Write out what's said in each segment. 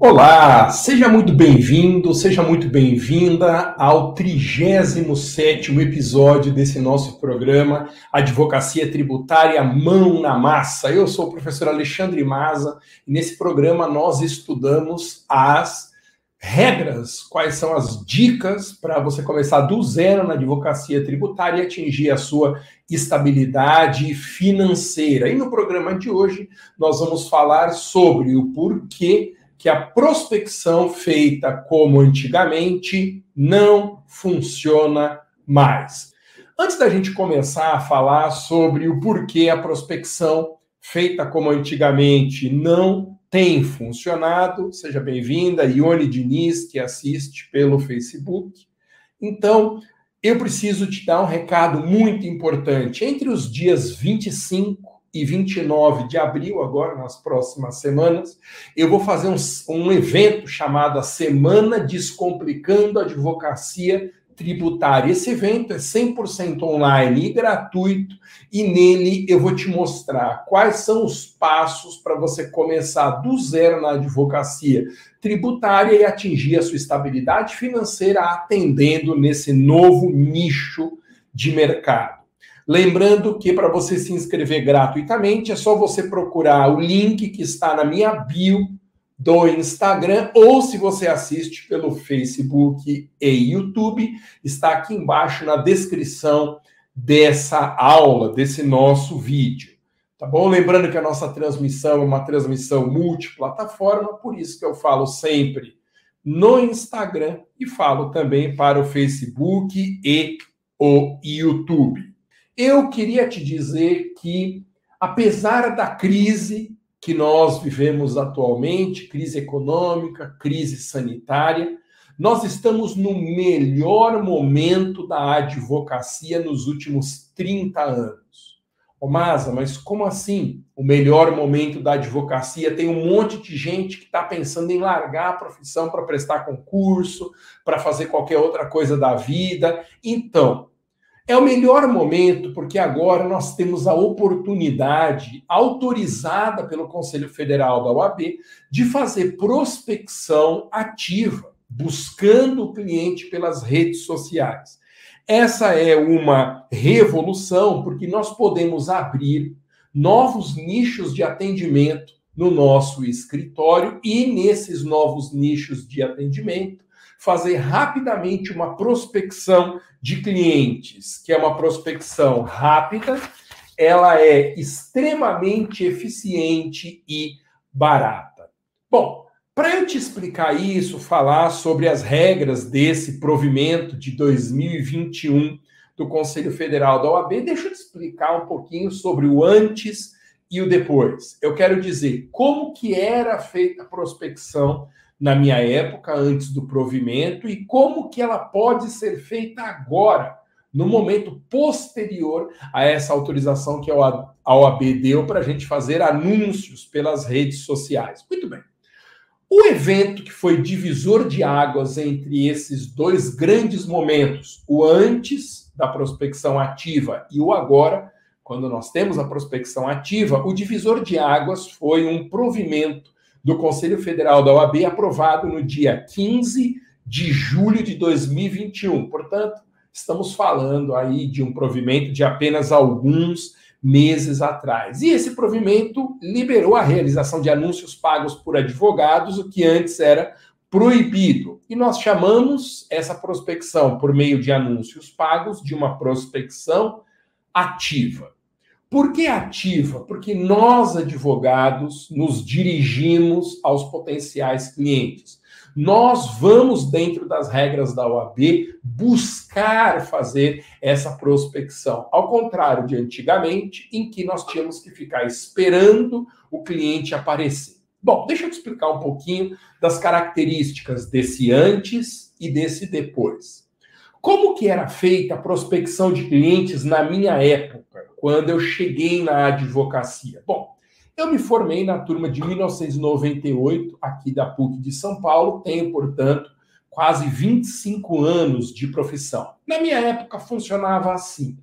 Olá, seja muito bem-vindo, seja muito bem-vinda ao 37º episódio desse nosso programa Advocacia Tributária Mão na Massa. Eu sou o professor Alexandre Maza e nesse programa nós estudamos as regras, quais são as dicas para você começar do zero na advocacia tributária e atingir a sua estabilidade financeira. E no programa de hoje nós vamos falar sobre o porquê que a prospecção feita como antigamente não funciona mais. Antes da gente começar a falar sobre o porquê a prospecção feita como antigamente não tem funcionado, seja bem-vinda, Ione Diniz, que assiste pelo Facebook. Então, eu preciso te dar um recado muito importante. Entre os dias 25 e 29 de abril, agora nas próximas semanas, eu vou fazer um, um evento chamado a Semana Descomplicando a Advocacia Tributária. Esse evento é 100% online e gratuito, e nele eu vou te mostrar quais são os passos para você começar do zero na advocacia tributária e atingir a sua estabilidade financeira atendendo nesse novo nicho de mercado. Lembrando que para você se inscrever gratuitamente é só você procurar o link que está na minha bio do Instagram ou se você assiste pelo Facebook e YouTube, está aqui embaixo na descrição dessa aula, desse nosso vídeo. Tá bom? Lembrando que a nossa transmissão é uma transmissão multiplataforma, por isso que eu falo sempre no Instagram e falo também para o Facebook e o YouTube. Eu queria te dizer que, apesar da crise que nós vivemos atualmente crise econômica, crise sanitária nós estamos no melhor momento da advocacia nos últimos 30 anos. Ô Masa, mas como assim? O melhor momento da advocacia? Tem um monte de gente que está pensando em largar a profissão para prestar concurso, para fazer qualquer outra coisa da vida. Então, é o melhor momento porque agora nós temos a oportunidade, autorizada pelo Conselho Federal da OAB, de fazer prospecção ativa, buscando o cliente pelas redes sociais. Essa é uma revolução porque nós podemos abrir novos nichos de atendimento no nosso escritório e nesses novos nichos de atendimento fazer rapidamente uma prospecção de clientes, que é uma prospecção rápida, ela é extremamente eficiente e barata. Bom, para eu te explicar isso, falar sobre as regras desse provimento de 2021 do Conselho Federal da OAB, deixa eu te explicar um pouquinho sobre o antes e o depois. Eu quero dizer como que era feita a prospecção na minha época, antes do provimento, e como que ela pode ser feita agora, no momento posterior a essa autorização que a OAB deu para a gente fazer anúncios pelas redes sociais. Muito bem. O evento que foi divisor de águas entre esses dois grandes momentos, o antes da prospecção ativa e o agora, quando nós temos a prospecção ativa, o divisor de águas foi um provimento do Conselho Federal da OAB, aprovado no dia 15 de julho de 2021. Portanto, estamos falando aí de um provimento de apenas alguns meses atrás. E esse provimento liberou a realização de anúncios pagos por advogados, o que antes era proibido. E nós chamamos essa prospecção por meio de anúncios pagos de uma prospecção ativa. Por que ativa? Porque nós, advogados, nos dirigimos aos potenciais clientes. Nós vamos, dentro das regras da OAB, buscar fazer essa prospecção. Ao contrário de antigamente, em que nós tínhamos que ficar esperando o cliente aparecer. Bom, deixa eu te explicar um pouquinho das características desse antes e desse depois. Como que era feita a prospecção de clientes na minha época? Quando eu cheguei na advocacia? Bom, eu me formei na turma de 1998, aqui da PUC de São Paulo, tenho, portanto, quase 25 anos de profissão. Na minha época funcionava assim.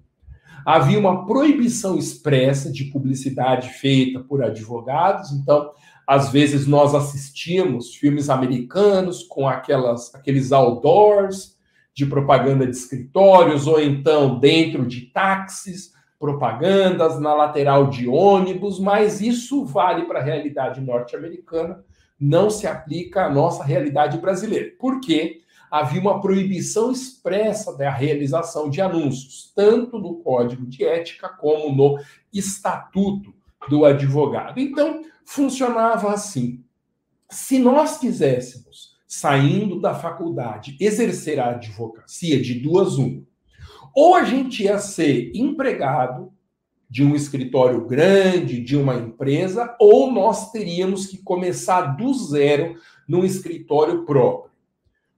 Havia uma proibição expressa de publicidade feita por advogados, então às vezes nós assistíamos filmes americanos com aquelas, aqueles outdoors de propaganda de escritórios, ou então dentro de táxis, propagandas na lateral de ônibus, mas isso vale para a realidade norte-americana, não se aplica à nossa realidade brasileira. Por quê? havia uma proibição expressa da realização de anúncios, tanto no Código de Ética como no Estatuto do Advogado. Então, funcionava assim. Se nós quiséssemos, saindo da faculdade, exercer a advocacia de duas uma, ou a gente ia ser empregado de um escritório grande, de uma empresa, ou nós teríamos que começar do zero num escritório próprio.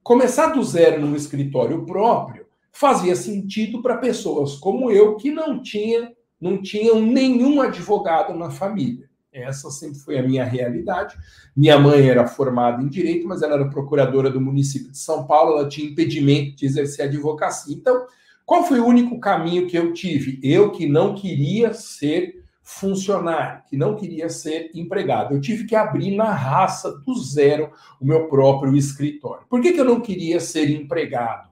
Começar do zero num escritório próprio fazia sentido para pessoas como eu que não tinha, não tinham nenhum advogado na família. Essa sempre foi a minha realidade. Minha mãe era formada em direito, mas ela era procuradora do município de São Paulo, ela tinha impedimento de exercer advocacia. Então, qual foi o único caminho que eu tive? Eu que não queria ser funcionário, que não queria ser empregado. Eu tive que abrir na raça do zero o meu próprio escritório. Por que, que eu não queria ser empregado?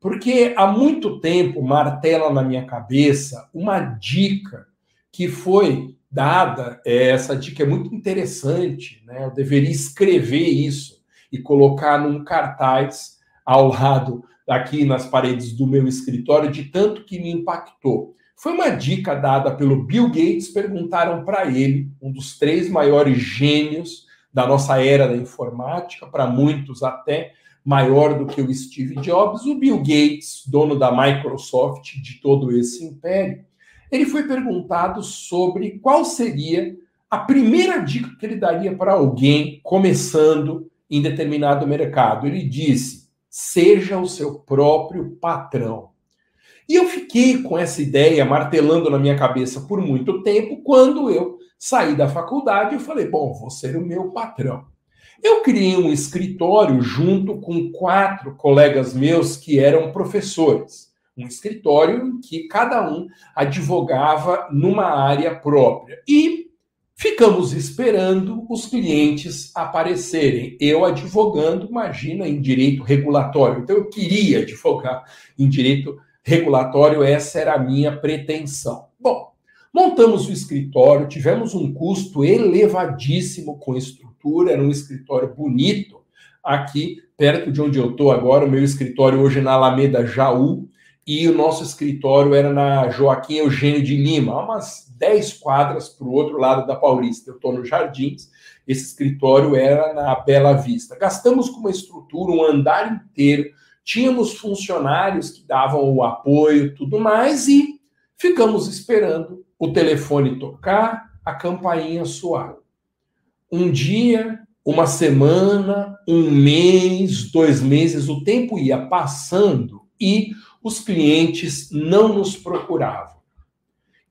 Porque há muito tempo martela na minha cabeça uma dica que foi dada, é, essa dica é muito interessante, né? Eu deveria escrever isso e colocar num cartaz ao lado aqui nas paredes do meu escritório de tanto que me impactou. Foi uma dica dada pelo Bill Gates, perguntaram para ele, um dos três maiores gênios da nossa era da informática, para muitos até maior do que o Steve Jobs, o Bill Gates, dono da Microsoft, de todo esse império. Ele foi perguntado sobre qual seria a primeira dica que ele daria para alguém começando em determinado mercado. Ele disse: seja o seu próprio patrão. E eu fiquei com essa ideia martelando na minha cabeça por muito tempo. Quando eu saí da faculdade, eu falei: bom, vou ser o meu patrão. Eu criei um escritório junto com quatro colegas meus que eram professores. Um escritório em que cada um advogava numa área própria. E ficamos esperando os clientes aparecerem. Eu advogando, imagina, em direito regulatório. Então, eu queria advogar em direito regulatório, essa era a minha pretensão. Bom, montamos o escritório, tivemos um custo elevadíssimo com estrutura, era um escritório bonito aqui perto de onde eu estou agora, o meu escritório hoje é na Alameda Jaú, e o nosso escritório era na Joaquim Eugênio de Lima, umas 10 quadras para o outro lado da Paulista. Eu estou no Jardins, esse escritório era na Bela Vista. Gastamos com uma estrutura, um andar inteiro, tínhamos funcionários que davam o apoio, tudo mais, e ficamos esperando o telefone tocar, a campainha soar. Um dia, uma semana, um mês, dois meses, o tempo ia passando e os clientes não nos procuravam.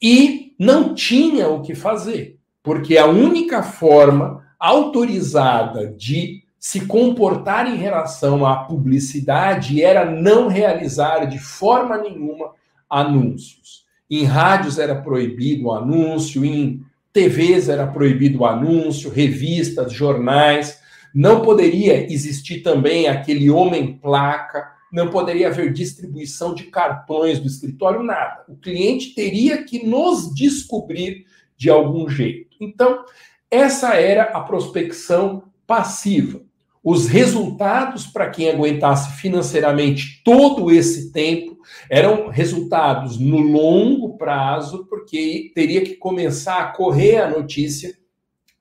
E não tinha o que fazer, porque a única forma autorizada de se comportar em relação à publicidade era não realizar de forma nenhuma anúncios. Em rádios era proibido o anúncio, em TVs era proibido o anúncio, revistas, jornais. Não poderia existir também aquele homem placa, não poderia haver distribuição de cartões do escritório, nada. O cliente teria que nos descobrir de algum jeito. Então, essa era a prospecção passiva. Os resultados para quem aguentasse financeiramente todo esse tempo eram resultados no longo prazo, porque teria que começar a correr a notícia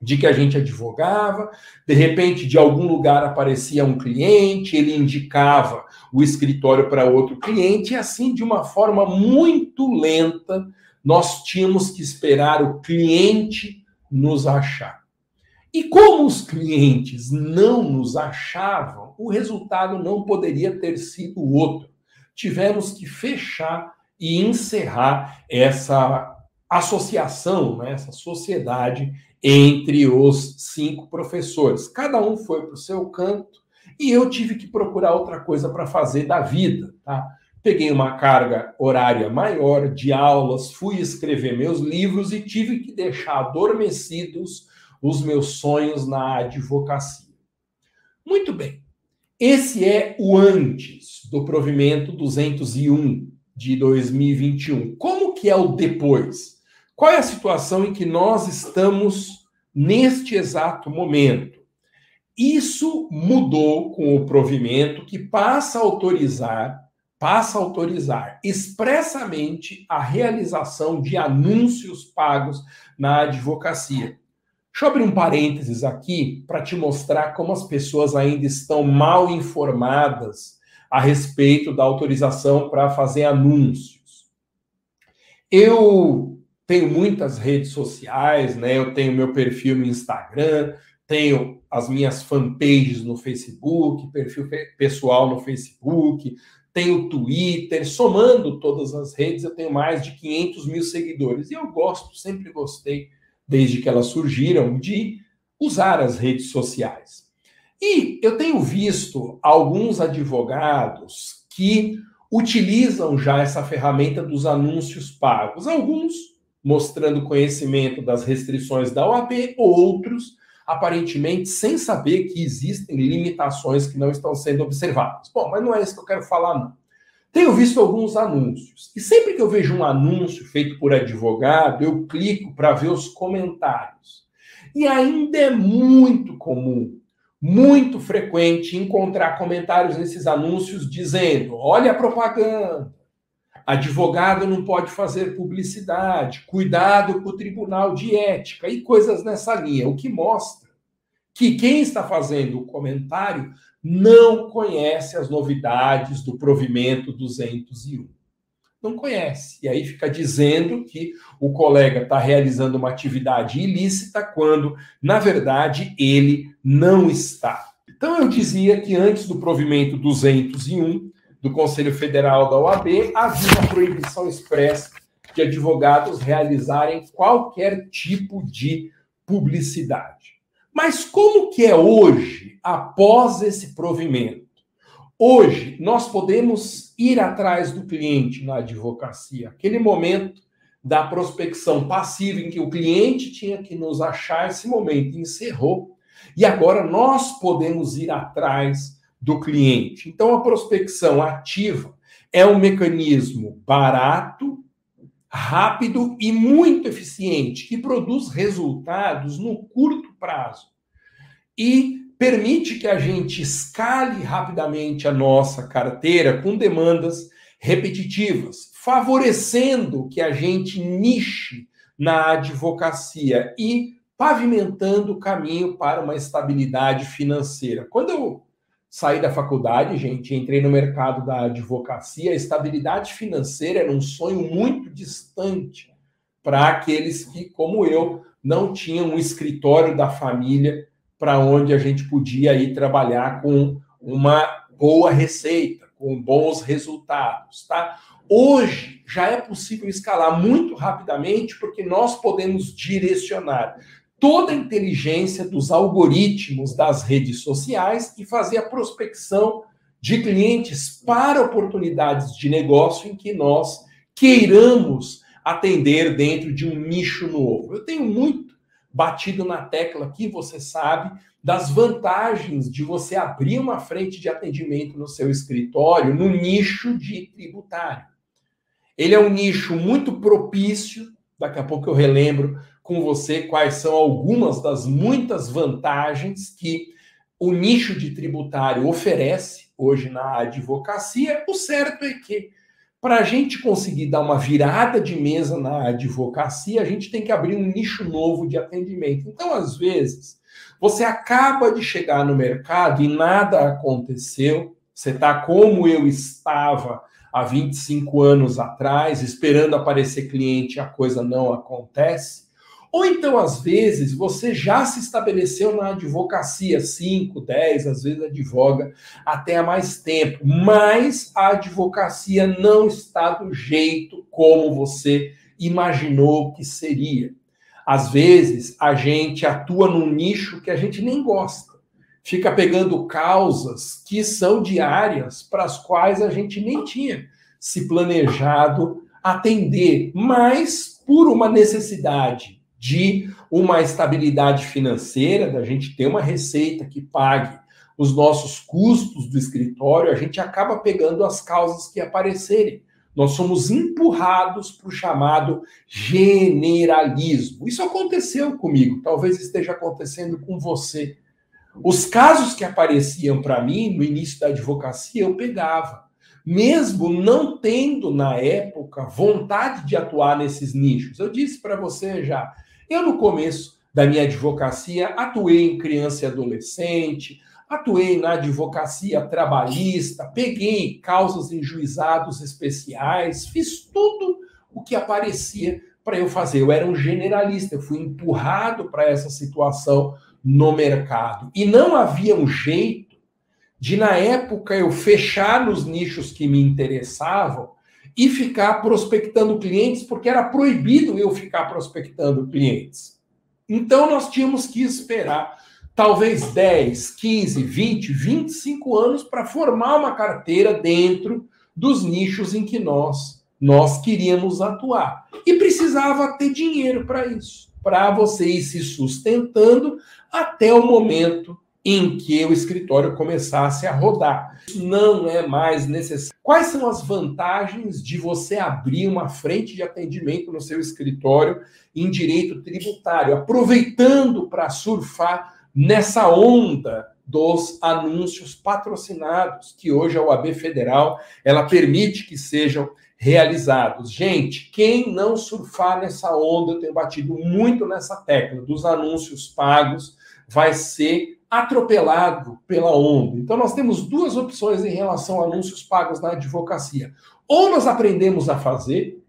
de que a gente advogava, de repente de algum lugar aparecia um cliente, ele indicava o escritório para outro cliente, e assim de uma forma muito lenta, nós tínhamos que esperar o cliente nos achar. E como os clientes não nos achavam, o resultado não poderia ter sido outro. Tivemos que fechar e encerrar essa associação, né, essa sociedade entre os cinco professores. Cada um foi para o seu canto e eu tive que procurar outra coisa para fazer da vida. Tá? Peguei uma carga horária maior de aulas, fui escrever meus livros e tive que deixar adormecidos os meus sonhos na advocacia. Muito bem. Esse é o antes do provimento 201 de 2021. Como que é o depois? Qual é a situação em que nós estamos neste exato momento? Isso mudou com o provimento que passa a autorizar, passa a autorizar expressamente a realização de anúncios pagos na advocacia. Deixa eu abrir um parênteses aqui para te mostrar como as pessoas ainda estão mal informadas a respeito da autorização para fazer anúncios. Eu tenho muitas redes sociais, né? Eu tenho meu perfil no Instagram, tenho as minhas fanpages no Facebook, perfil pessoal no Facebook, tenho Twitter, somando todas as redes, eu tenho mais de 500 mil seguidores. E eu gosto, sempre gostei desde que elas surgiram, de usar as redes sociais. E eu tenho visto alguns advogados que utilizam já essa ferramenta dos anúncios pagos, alguns mostrando conhecimento das restrições da OAB, outros aparentemente sem saber que existem limitações que não estão sendo observadas. Bom, mas não é isso que eu quero falar, não. Tenho visto alguns anúncios. E sempre que eu vejo um anúncio feito por advogado, eu clico para ver os comentários. E ainda é muito comum, muito frequente encontrar comentários nesses anúncios dizendo: olha a propaganda, advogado não pode fazer publicidade, cuidado com o tribunal de ética e coisas nessa linha, o que mostra que quem está fazendo o comentário não conhece as novidades do provimento 201. Não conhece. E aí fica dizendo que o colega está realizando uma atividade ilícita quando, na verdade, ele não está. Então, eu dizia que antes do provimento 201 do Conselho Federal da OAB, havia uma proibição expressa de advogados realizarem qualquer tipo de publicidade. Mas como que é hoje, após esse provimento? Hoje, nós podemos ir atrás do cliente na advocacia. Aquele momento da prospecção passiva em que o cliente tinha que nos achar, esse momento encerrou. E agora nós podemos ir atrás do cliente. Então, a prospecção ativa é um mecanismo barato, rápido e muito eficiente, que produz resultados no curto prazo e permite que a gente escale rapidamente a nossa carteira com demandas repetitivas, favorecendo que a gente niche na advocacia e pavimentando o caminho para uma estabilidade financeira. Quando eu saí da faculdade, gente, entrei no mercado da advocacia, a estabilidade financeira era um sonho muito distante para aqueles que, como eu, não tinham um escritório da família para onde a gente podia ir trabalhar com uma boa receita, com bons resultados, tá? Hoje já é possível escalar muito rapidamente porque nós podemos direcionar toda a inteligência dos algoritmos das redes sociais e fazer a prospecção de clientes para oportunidades de negócio em que nós queiramos atender dentro de um nicho novo. Eu tenho muito batido na tecla aqui, você sabe, das vantagens de você abrir uma frente de atendimento no seu escritório no nicho de tributário. Ele é um nicho muito propício, daqui a pouco eu relembro com você quais são algumas das muitas vantagens que o nicho de tributário oferece hoje na advocacia. O certo é que, para a gente conseguir dar uma virada de mesa na advocacia, a gente tem que abrir um nicho novo de atendimento. Então, às vezes, você acaba de chegar no mercado e nada aconteceu, você está como eu estava há 25 anos atrás, esperando aparecer cliente, a coisa não acontece. Ou então, às vezes, você já se estabeleceu na advocacia, 5, 10, às vezes advoga até há mais tempo, mas a advocacia não está do jeito como você imaginou que seria. Às vezes, a gente atua num nicho que a gente nem gosta. Fica pegando causas que são diárias para as quais a gente nem tinha se planejado atender, mas por uma necessidade de uma estabilidade financeira, da gente ter uma receita que pague os nossos custos do escritório, a gente acaba pegando as causas que aparecerem. Nós somos empurrados para o chamado generalismo. Isso aconteceu comigo, talvez esteja acontecendo com você. Os casos que apareciam para mim no início da advocacia, eu pegava. Mesmo não tendo, na época, vontade de atuar nesses nichos. Eu disse para você já, eu no começo da minha advocacia atuei em criança e adolescente, Atuei na advocacia trabalhista, peguei causas em juizados especiais, fiz tudo o que aparecia para eu fazer. Eu era um generalista, eu fui empurrado para essa situação no mercado. E não havia um jeito de, na época, eu fechar nos nichos que me interessavam e ficar prospectando clientes, porque era proibido eu ficar prospectando clientes. Então, nós tínhamos que esperar talvez 10, 15, 20, 25 anos para formar uma carteira dentro dos nichos em que nós nós queríamos atuar. E precisava ter dinheiro para isso, para você ir se sustentando até o momento em que o escritório começasse a rodar. Não é mais necessário. Quais são as vantagens de você abrir uma frente de atendimento no seu escritório em direito tributário, aproveitando para surfar nessa onda dos anúncios patrocinados, que hoje a OAB Federal ela permite que sejam realizados. Gente, quem não surfar nessa onda, eu tenho batido muito nessa tecla dos anúncios pagos, vai ser atropelado pela onda. Então nós temos duas opções em relação a anúncios pagos na advocacia. Ou nós aprendemos a fazer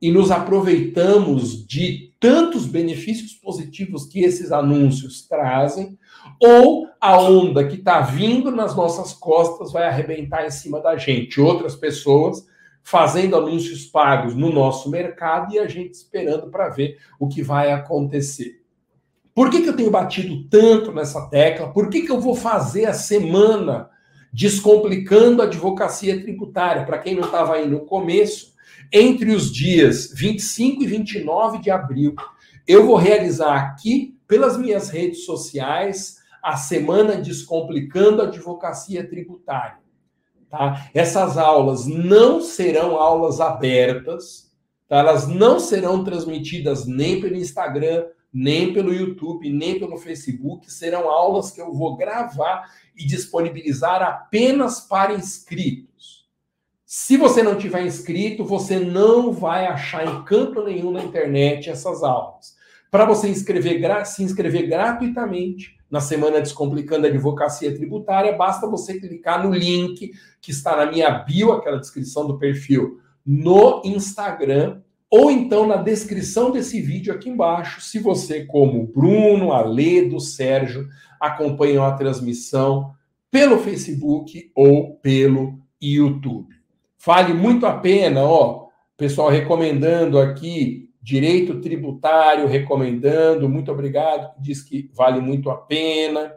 e nos aproveitamos de tantos benefícios positivos que esses anúncios trazem, ou a onda que está vindo nas nossas costas vai arrebentar em cima da gente. Outras pessoas fazendo anúncios pagos no nosso mercado e a gente esperando para ver o que vai acontecer. Por que, que eu tenho batido tanto nessa tecla? Por que, que eu vou fazer a semana descomplicando a advocacia tributária? Para quem não estava aí no começo, entre os dias 25 e 29 de abril, eu vou realizar aqui, pelas minhas redes sociais, a Semana Descomplicando a Advocacia Tributária. Tá? Essas aulas não serão aulas abertas, tá? elas não serão transmitidas nem pelo Instagram, nem pelo YouTube, nem pelo Facebook. Serão aulas que eu vou gravar e disponibilizar apenas para inscritos. Se você não tiver inscrito, você não vai achar em canto nenhum na internet essas aulas. Para você inscrever, se inscrever gratuitamente na Semana Descomplicando a Advocacia Tributária, basta você clicar no link que está na minha bio, aquela descrição do perfil, no Instagram, ou então na descrição desse vídeo aqui embaixo, se você, como Bruno, Aledo, Sérgio, acompanham a transmissão pelo Facebook ou pelo YouTube. Vale muito a pena, ó, pessoal recomendando aqui, direito tributário recomendando, muito obrigado, diz que vale muito a pena.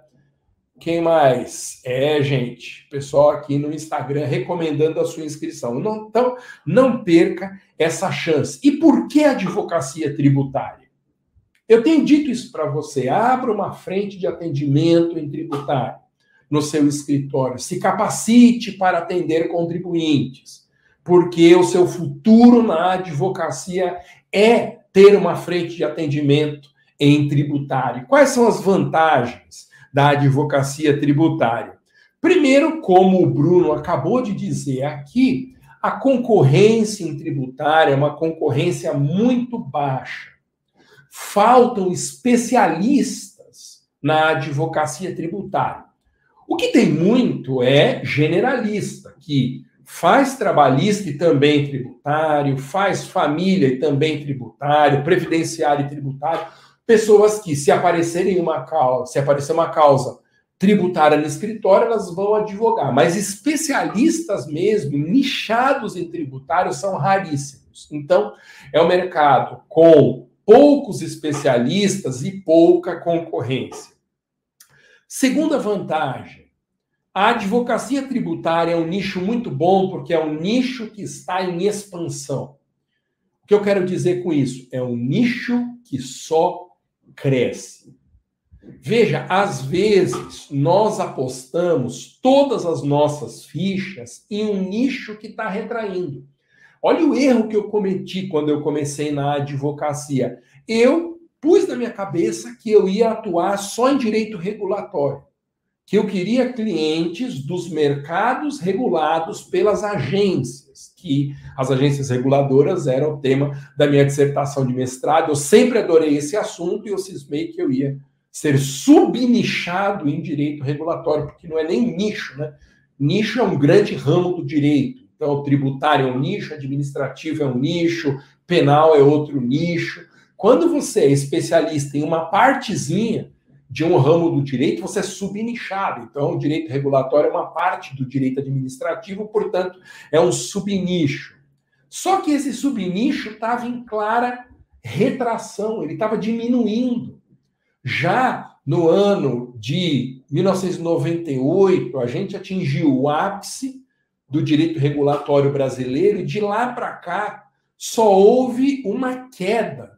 Quem mais? É, gente, pessoal aqui no Instagram recomendando a sua inscrição. Não, então, não perca essa chance. E por que advocacia tributária? Eu tenho dito isso para você. Abra uma frente de atendimento em tributário no seu escritório. Se capacite para atender contribuintes, porque o seu futuro na advocacia é ter uma frente de atendimento em tributário. Quais são as vantagens da advocacia tributária? Primeiro, como o Bruno acabou de dizer aqui, a concorrência em tributária é uma concorrência muito baixa. Faltam especialistas na advocacia tributária. O que tem muito é generalista, que faz trabalhista e também tributário, faz família e também tributário, previdenciário e tributário, pessoas que, se aparecerem uma causa, se aparecer uma causa tributária no escritório, elas vão advogar. Mas especialistas mesmo, nichados em tributário, são raríssimos. Então, é um mercado com poucos especialistas e pouca concorrência. Segunda vantagem, a advocacia tributária é um nicho muito bom porque é um nicho que está em expansão. O O que eu quero dizer com isso? É um nicho que só cresce. Veja, às vezes nós apostamos todas as nossas fichas em um nicho que está retraindo. Olha o erro que eu cometi quando eu comecei na advocacia. Eu pus na minha cabeça que eu ia atuar só em direito regulatório, que eu queria clientes dos mercados regulados pelas agências, que as agências reguladoras eram o tema da minha dissertação de mestrado. Eu sempre adorei esse assunto e eu cismei que eu ia ser subnichado em direito regulatório, porque não é nem nicho, né? Nicho é um grande ramo do direito. Então, o tributário é um nicho, administrativo é um nicho, penal é outro nicho. Quando você é especialista em uma partezinha de um ramo do direito, você é subnichado. Então, o direito regulatório é uma parte do direito administrativo, portanto, é um subnicho. Só que esse subnicho estava em clara retração, ele estava diminuindo. Já no ano de 1998, a gente atingiu o ápice do direito regulatório brasileiro e de lá para cá só houve uma queda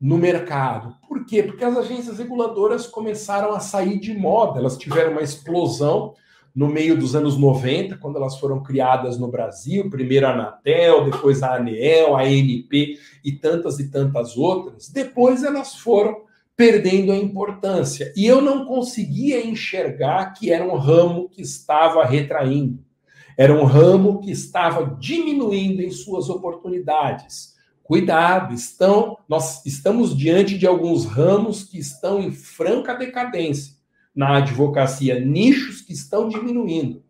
no mercado. Por quê? Porque as agências reguladoras começaram a sair de moda, elas tiveram uma explosão no meio dos anos 90, quando elas foram criadas no Brasil, primeiro a Anatel, depois a ANEEL, a ANP e tantas e tantas outras. Depois elas foram perdendo a importância. E eu não conseguia enxergar que era um ramo que estava retraindo. Era um ramo que estava diminuindo em suas oportunidades. Cuidado, estão, nós estamos diante de alguns ramos que estão em franca decadência na advocacia, nichos que estão diminuindo.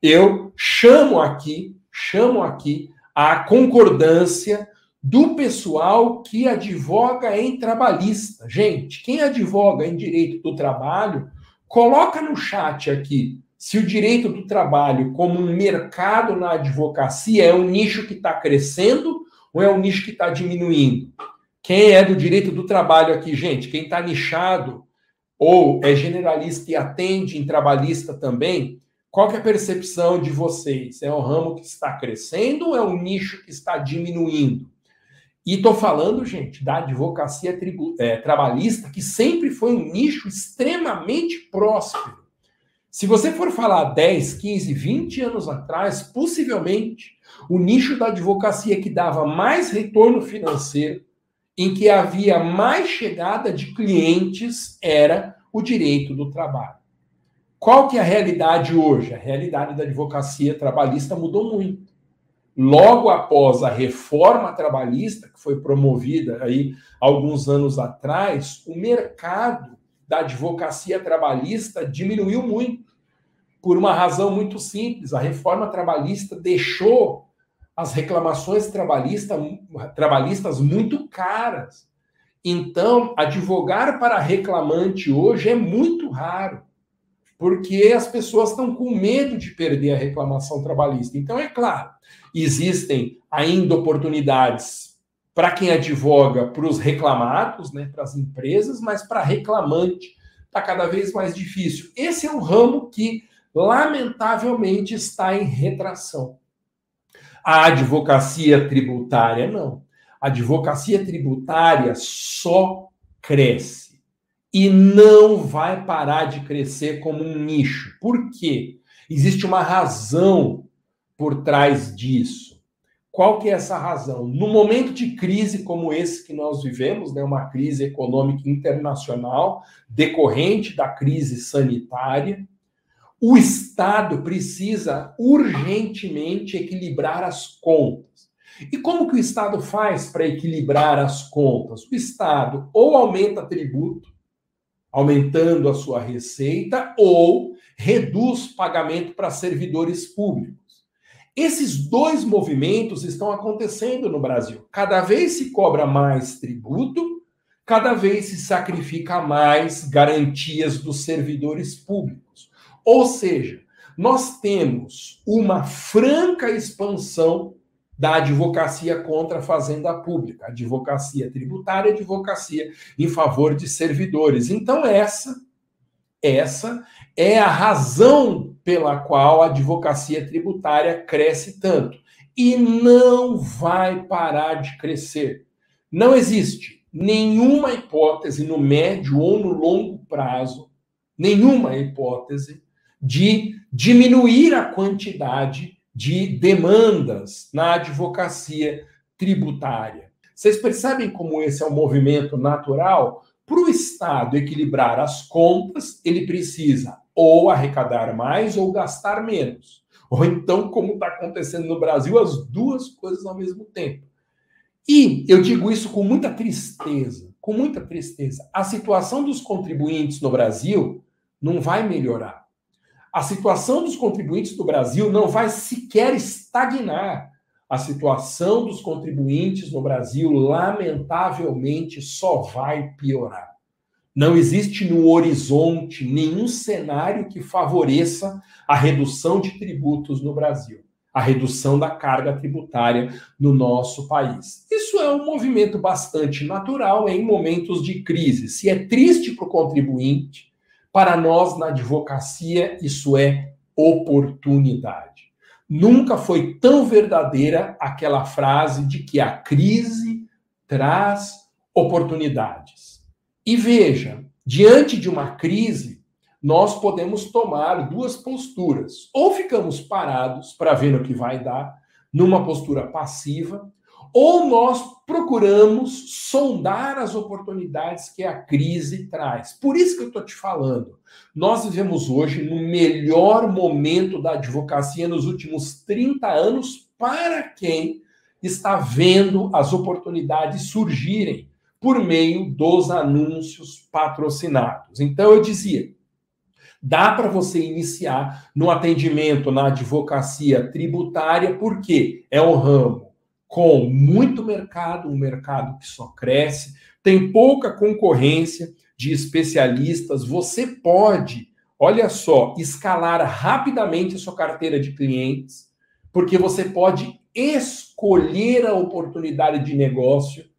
Eu chamo aqui, chamo aqui a concordância do pessoal que advoga em trabalhista. Gente, quem advoga em direito do trabalho, coloca no chat aqui se o direito do trabalho como um mercado na advocacia é um nicho que está crescendo ou é um nicho que está diminuindo. Quem é do direito do trabalho aqui, gente? Quem está nichado ou é generalista e atende em trabalhista também, qual é a percepção de vocês? É um ramo que está crescendo ou é um nicho que está diminuindo? E estou falando, gente, da advocacia tribu, é, trabalhista, que sempre foi um nicho extremamente próspero. Se você for falar 10, 15, 20 anos atrás, possivelmente o nicho da advocacia que dava mais retorno financeiro, em que havia mais chegada de clientes, era o direito do trabalho. Qual que é a realidade hoje? A realidade da advocacia trabalhista mudou muito logo após a reforma trabalhista, que foi promovida aí alguns anos atrás, o mercado da advocacia trabalhista diminuiu muito, por uma razão muito simples. A reforma trabalhista deixou as reclamações trabalhista, trabalhistas muito caras. Então, advogar para reclamante hoje é muito raro porque as pessoas estão com medo de perder a reclamação trabalhista. Então, é claro, existem ainda oportunidades para quem advoga para os reclamados, né, para as empresas, mas para reclamante está cada vez mais difícil. Esse é um ramo que, lamentavelmente, está em retração. A advocacia tributária, não. A advocacia tributária só cresce e não vai parar de crescer como um nicho. Por quê? Existe uma razão por trás disso. Qual que é essa razão? No momento de crise como esse que nós vivemos, né, uma crise econômica internacional decorrente da crise sanitária, o Estado precisa urgentemente equilibrar as contas. E como que o Estado faz para equilibrar as contas? O Estado ou aumenta tributo, aumentando a sua receita, ou reduz pagamento para servidores públicos. Esses dois movimentos estão acontecendo no Brasil. Cada vez se cobra mais tributo, cada vez se sacrifica mais garantias dos servidores públicos. Ou seja, nós temos uma franca expansão da advocacia contra a fazenda pública, advocacia tributária, advocacia em favor de servidores. Então essa essa é a razão pela qual a advocacia tributária cresce tanto. e não vai parar de crescer. Não existe nenhuma hipótese no médio ou no longo prazo, nenhuma hipótese de diminuir a quantidade de demandas na advocacia tributária. Vocês percebem como esse é um movimento natural? Para o Estado equilibrar as contas, ele precisa ou arrecadar mais ou gastar menos. Ou então, como está acontecendo no Brasil, as duas coisas ao mesmo tempo. E eu digo isso com muita tristeza, com muita tristeza. A situação dos contribuintes no Brasil não vai melhorar a situação dos contribuintes do Brasil não vai sequer estagnar. A situação dos contribuintes no Brasil, lamentavelmente, só vai piorar. Não existe no horizonte nenhum cenário que favoreça a redução de tributos no Brasil, a redução da carga tributária no nosso país. Isso é um movimento bastante natural em momentos de crise. Se é triste para o contribuinte, para nós, na advocacia, isso é oportunidade. Nunca foi tão verdadeira aquela frase de que a crise traz oportunidades. E veja, diante de uma crise, nós podemos tomar duas posturas. Ou ficamos parados para ver o que vai dar, numa postura passiva, ou nós procuramos sondar as oportunidades que a crise traz. Por isso que eu estou te falando. Nós vivemos hoje no melhor momento da advocacia nos últimos 30 anos para quem está vendo as oportunidades surgirem por meio dos anúncios patrocinados. Então eu dizia, dá para você iniciar no atendimento na advocacia tributária, porque é o ramo com muito mercado, um mercado que só cresce, tem pouca concorrência de especialistas, você pode, olha só, escalar rapidamente a sua carteira de clientes, porque você pode escolher a oportunidade de negócio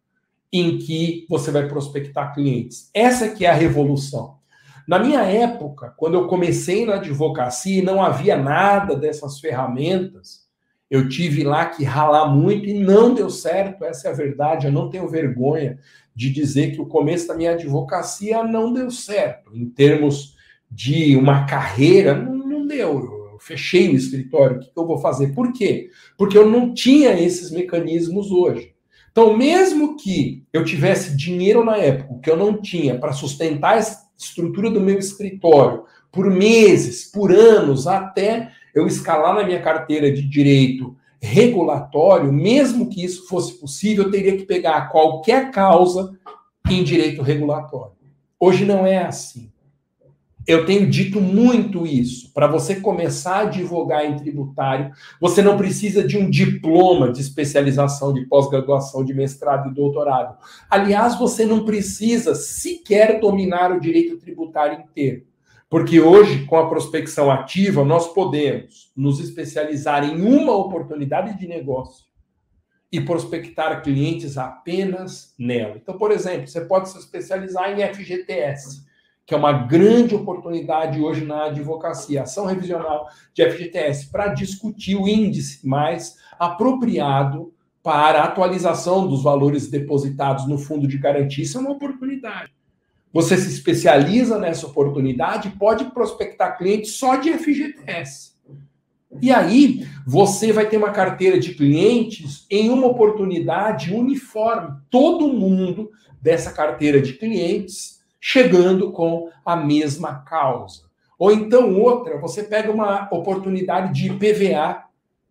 em que você vai prospectar clientes. Essa que é a revolução. Na minha época, quando eu comecei na advocacia e não havia nada dessas ferramentas, eu tive lá que ralar muito e não deu certo, essa é a verdade. Eu não tenho vergonha de dizer que o começo da minha advocacia não deu certo. Em termos de uma carreira, não, não deu. Eu fechei o escritório, o que eu vou fazer? Por quê? Porque eu não tinha esses mecanismos hoje. Então, mesmo que eu tivesse dinheiro na época, que eu não tinha para sustentar a estrutura do meu escritório por meses, por anos, até eu escalar na minha carteira de direito regulatório, mesmo que isso fosse possível, eu teria que pegar qualquer causa em direito regulatório. Hoje não é assim. Eu tenho dito muito isso. Para você começar a advogar em tributário, você não precisa de um diploma de especialização, de pós-graduação, de mestrado e doutorado. Aliás, você não precisa sequer dominar o direito tributário inteiro. Porque hoje, com a prospecção ativa, nós podemos nos especializar em uma oportunidade de negócio e prospectar clientes apenas nela. Então, por exemplo, você pode se especializar em FGTS, que é uma grande oportunidade hoje na advocacia, ação revisional de FGTS, para discutir o índice mais apropriado para a atualização dos valores depositados no fundo de garantia. Isso é uma oportunidade. Você se especializa nessa oportunidade pode prospectar clientes só de FGTS. E aí, você vai ter uma carteira de clientes em uma oportunidade uniforme. Todo mundo dessa carteira de clientes chegando com a mesma causa. Ou então, outra, você pega uma oportunidade de PVA,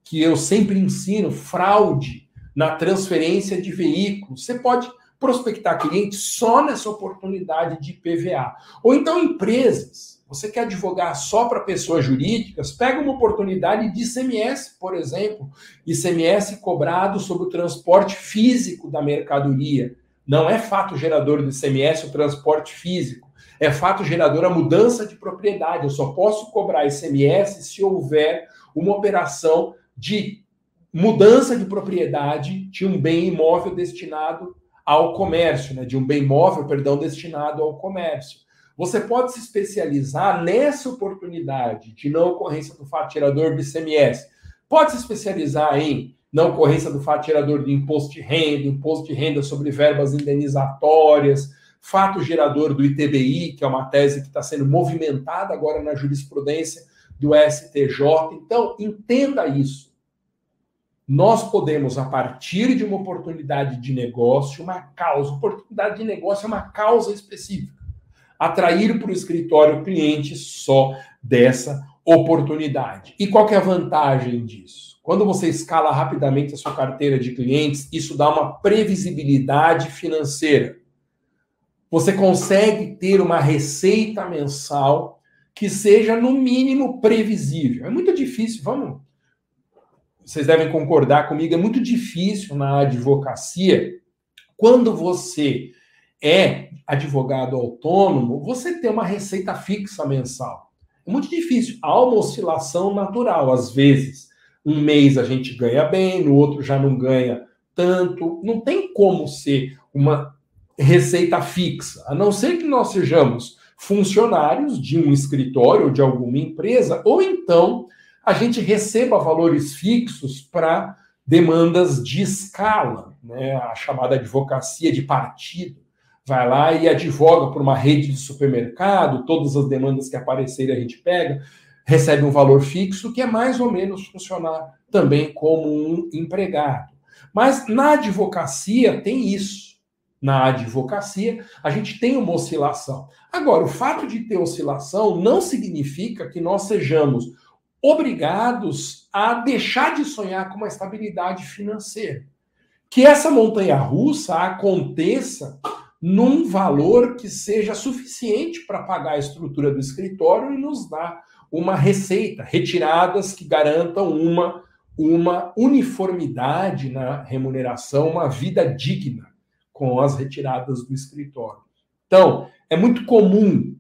que eu sempre ensino, fraude na transferência de veículos. Você pode prospectar clientes só nessa oportunidade de PVA. Ou então empresas. Você quer advogar só para pessoas jurídicas? Pega uma oportunidade de ICMS, por exemplo, ICMS cobrado sobre o transporte físico da mercadoria. Não é fato gerador do ICMS o transporte físico, é fato gerador a mudança de propriedade. Eu só posso cobrar ICMS se houver uma operação de mudança de propriedade de um bem imóvel destinado ao comércio, né, de um bem móvel, perdão, destinado ao comércio. Você pode se especializar nessa oportunidade de não ocorrência do fato gerador do ICMS Pode se especializar em na ocorrência do fato gerador de imposto de renda, imposto de renda sobre verbas indenizatórias, fato gerador do ITBI, que é uma tese que está sendo movimentada agora na jurisprudência do STJ. Então, entenda isso. Nós podemos, a partir de uma oportunidade de negócio, uma causa, oportunidade de negócio é uma causa específica, atrair para o escritório clientes só dessa oportunidade. E qual é a vantagem disso? Quando você escala rapidamente a sua carteira de clientes, isso dá uma previsibilidade financeira. Você consegue ter uma receita mensal que seja, no mínimo, previsível. É muito difícil, vamos vocês devem concordar comigo, é muito difícil na advocacia, quando você é advogado autônomo, você ter uma receita fixa mensal. É muito difícil. Há uma oscilação natural. Às vezes, um mês a gente ganha bem, no outro já não ganha tanto. Não tem como ser uma receita fixa, a não ser que nós sejamos funcionários de um escritório ou de alguma empresa, ou então a gente receba valores fixos para demandas de escala, né? a chamada advocacia de partido. Vai lá e advoga por uma rede de supermercado, todas as demandas que aparecerem a gente pega, recebe um valor fixo que é mais ou menos funcionar também como um empregado. Mas na advocacia tem isso. Na advocacia, a gente tem uma oscilação. Agora, o fato de ter oscilação não significa que nós sejamos obrigados a deixar de sonhar com uma estabilidade financeira. Que essa montanha russa aconteça num valor que seja suficiente para pagar a estrutura do escritório e nos dar uma receita, retiradas que garantam uma, uma uniformidade na remuneração, uma vida digna com as retiradas do escritório. Então, é muito comum,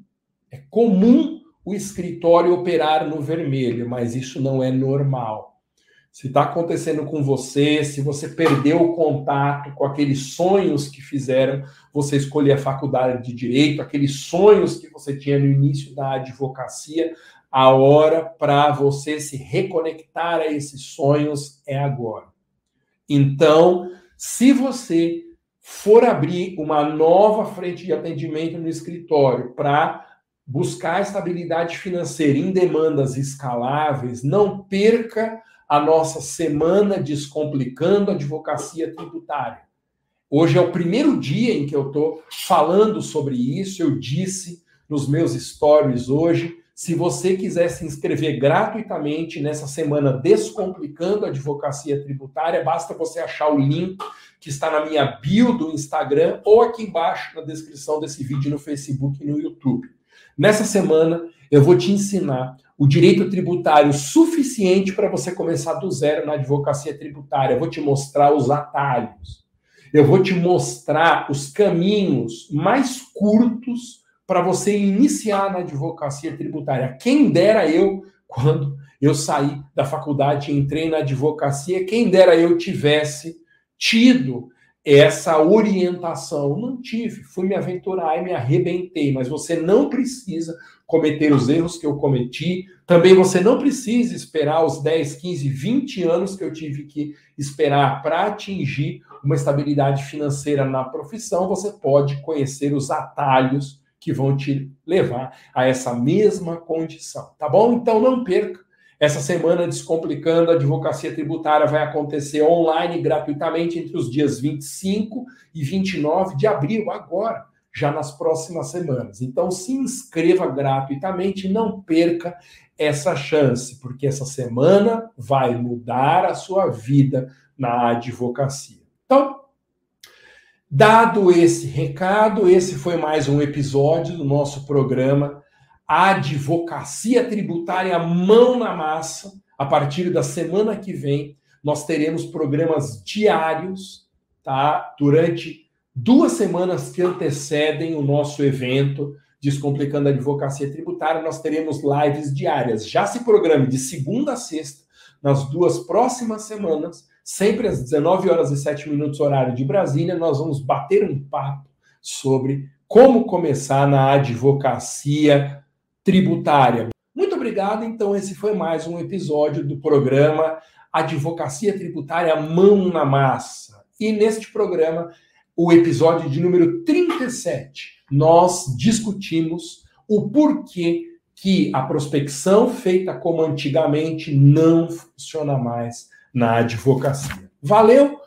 é comum o escritório operar no vermelho, mas isso não é normal. Se está acontecendo com você, se você perdeu o contato com aqueles sonhos que fizeram você escolher a faculdade de direito, aqueles sonhos que você tinha no início da advocacia, a hora para você se reconectar a esses sonhos é agora. Então, se você for abrir uma nova frente de atendimento no escritório para buscar estabilidade financeira em demandas escaláveis, não perca a nossa semana Descomplicando a Advocacia Tributária. Hoje é o primeiro dia em que eu estou falando sobre isso. Eu disse nos meus stories hoje. Se você quiser se inscrever gratuitamente nessa semana Descomplicando a Advocacia Tributária, basta você achar o link que está na minha bio do Instagram ou aqui embaixo na descrição desse vídeo no Facebook e no YouTube. Nessa semana, eu vou te ensinar o direito tributário suficiente para você começar do zero na advocacia tributária. Eu vou te mostrar os atalhos. Eu vou te mostrar os caminhos mais curtos para você iniciar na advocacia tributária. Quem dera eu, quando eu saí da faculdade e entrei na advocacia, quem dera eu tivesse tido essa orientação. Não tive, fui me aventurar e me arrebentei, mas você não precisa cometer os erros que eu cometi. Também você não precisa esperar os 10, 15, 20 anos que eu tive que esperar para atingir uma estabilidade financeira na profissão. Você pode conhecer os atalhos que vão te levar a essa mesma condição, tá bom? Então não perca essa semana Descomplicando a Advocacia Tributária vai acontecer online gratuitamente entre os dias 25 e 29 de abril, agora, já nas próximas semanas. Então se inscreva gratuitamente, não perca essa chance, porque essa semana vai mudar a sua vida na advocacia. Então, dado esse recado, esse foi mais um episódio do nosso programa advocacia tributária mão na massa. A partir da semana que vem, nós teremos programas diários, tá? Durante duas semanas que antecedem o nosso evento Descomplicando a Advocacia Tributária, nós teremos lives diárias. Já se programe de segunda a sexta, nas duas próximas semanas, Sempre às 19 horas e 7 minutos, horário de Brasília, nós vamos bater um papo sobre como começar na advocacia tributária. Muito obrigado, então, esse foi mais um episódio do programa Advocacia Tributária Mão na Massa. E neste programa, o episódio de número 37, nós discutimos o porquê que a prospecção feita como antigamente não funciona mais na advocacia. Valeu!